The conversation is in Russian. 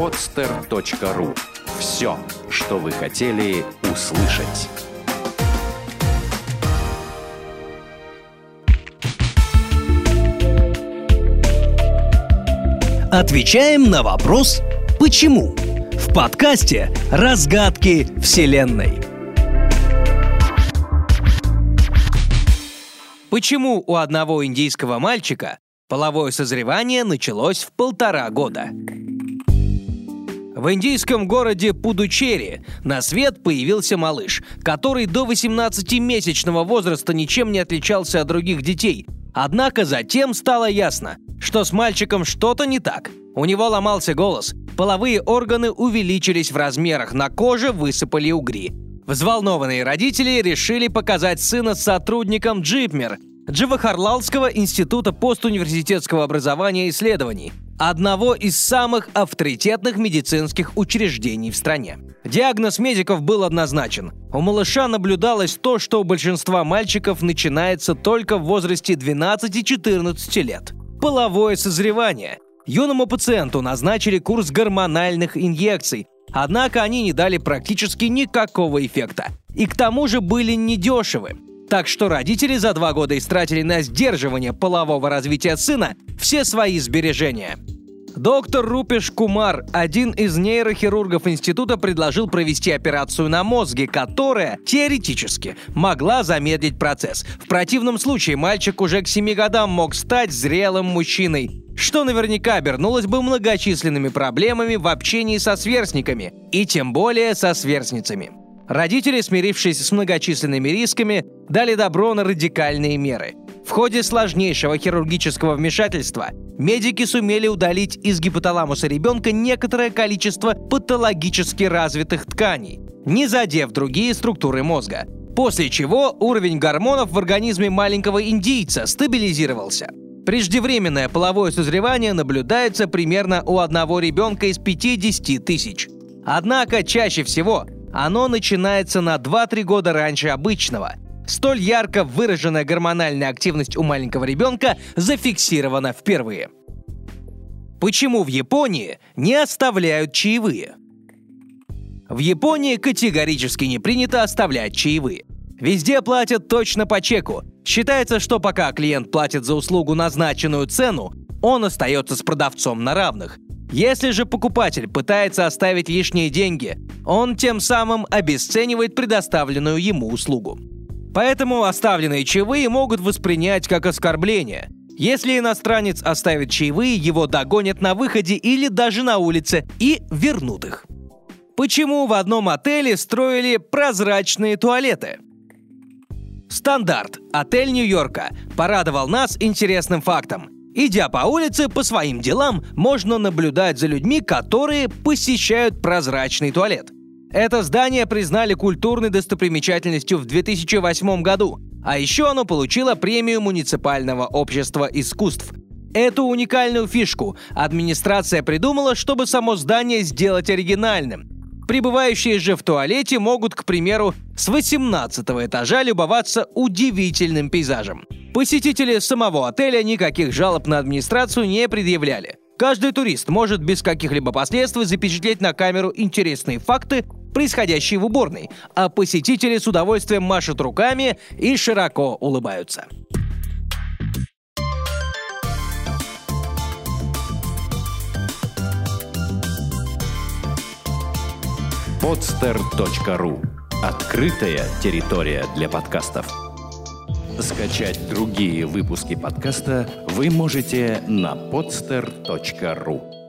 podster.ru. Все, что вы хотели услышать. Отвечаем на вопрос «Почему?» в подкасте «Разгадки Вселенной». Почему у одного индийского мальчика половое созревание началось в полтора года? В индийском городе Пудучерри на свет появился малыш, который до 18-месячного возраста ничем не отличался от других детей. Однако затем стало ясно, что с мальчиком что-то не так. У него ломался голос, половые органы увеличились в размерах, на коже высыпали угри. Взволнованные родители решили показать сына сотрудникам Джипмер, Джавахарлалского института постуниверситетского образования и исследований, одного из самых авторитетных медицинских учреждений в стране. Диагноз медиков был однозначен. У малыша наблюдалось то, что у большинства мальчиков начинается только в возрасте 12-14 лет. Половое созревание. Юному пациенту назначили курс гормональных инъекций, Однако они не дали практически никакого эффекта. И к тому же были недешевы. Так что родители за два года истратили на сдерживание полового развития сына все свои сбережения. Доктор Рупеш Кумар, один из нейрохирургов института, предложил провести операцию на мозге, которая, теоретически, могла замедлить процесс. В противном случае мальчик уже к 7 годам мог стать зрелым мужчиной, что наверняка обернулось бы многочисленными проблемами в общении со сверстниками, и тем более со сверстницами. Родители, смирившись с многочисленными рисками, дали добро на радикальные меры. В ходе сложнейшего хирургического вмешательства медики сумели удалить из гипоталамуса ребенка некоторое количество патологически развитых тканей, не задев другие структуры мозга. После чего уровень гормонов в организме маленького индийца стабилизировался. Преждевременное половое созревание наблюдается примерно у одного ребенка из 50 тысяч. Однако чаще всего оно начинается на 2-3 года раньше обычного. Столь ярко выраженная гормональная активность у маленького ребенка зафиксирована впервые. Почему в Японии не оставляют чаевые? В Японии категорически не принято оставлять чаевые. Везде платят точно по чеку. Считается, что пока клиент платит за услугу назначенную цену, он остается с продавцом на равных. Если же покупатель пытается оставить лишние деньги, он тем самым обесценивает предоставленную ему услугу. Поэтому оставленные чаевые могут воспринять как оскорбление. Если иностранец оставит чаевые, его догонят на выходе или даже на улице и вернут их. Почему в одном отеле строили прозрачные туалеты? Стандарт. Отель Нью-Йорка порадовал нас интересным фактом. Идя по улице по своим делам, можно наблюдать за людьми, которые посещают прозрачный туалет – это здание признали культурной достопримечательностью в 2008 году, а еще оно получило премию муниципального общества искусств. Эту уникальную фишку администрация придумала, чтобы само здание сделать оригинальным. Прибывающие же в туалете могут, к примеру, с 18 этажа любоваться удивительным пейзажем. Посетители самого отеля никаких жалоб на администрацию не предъявляли. Каждый турист может без каких-либо последствий запечатлеть на камеру интересные факты происходящие в уборной, а посетители с удовольствием машут руками и широко улыбаются. podster.ru Открытая территория для подкастов. Скачать другие выпуски подкаста вы можете на podster.ru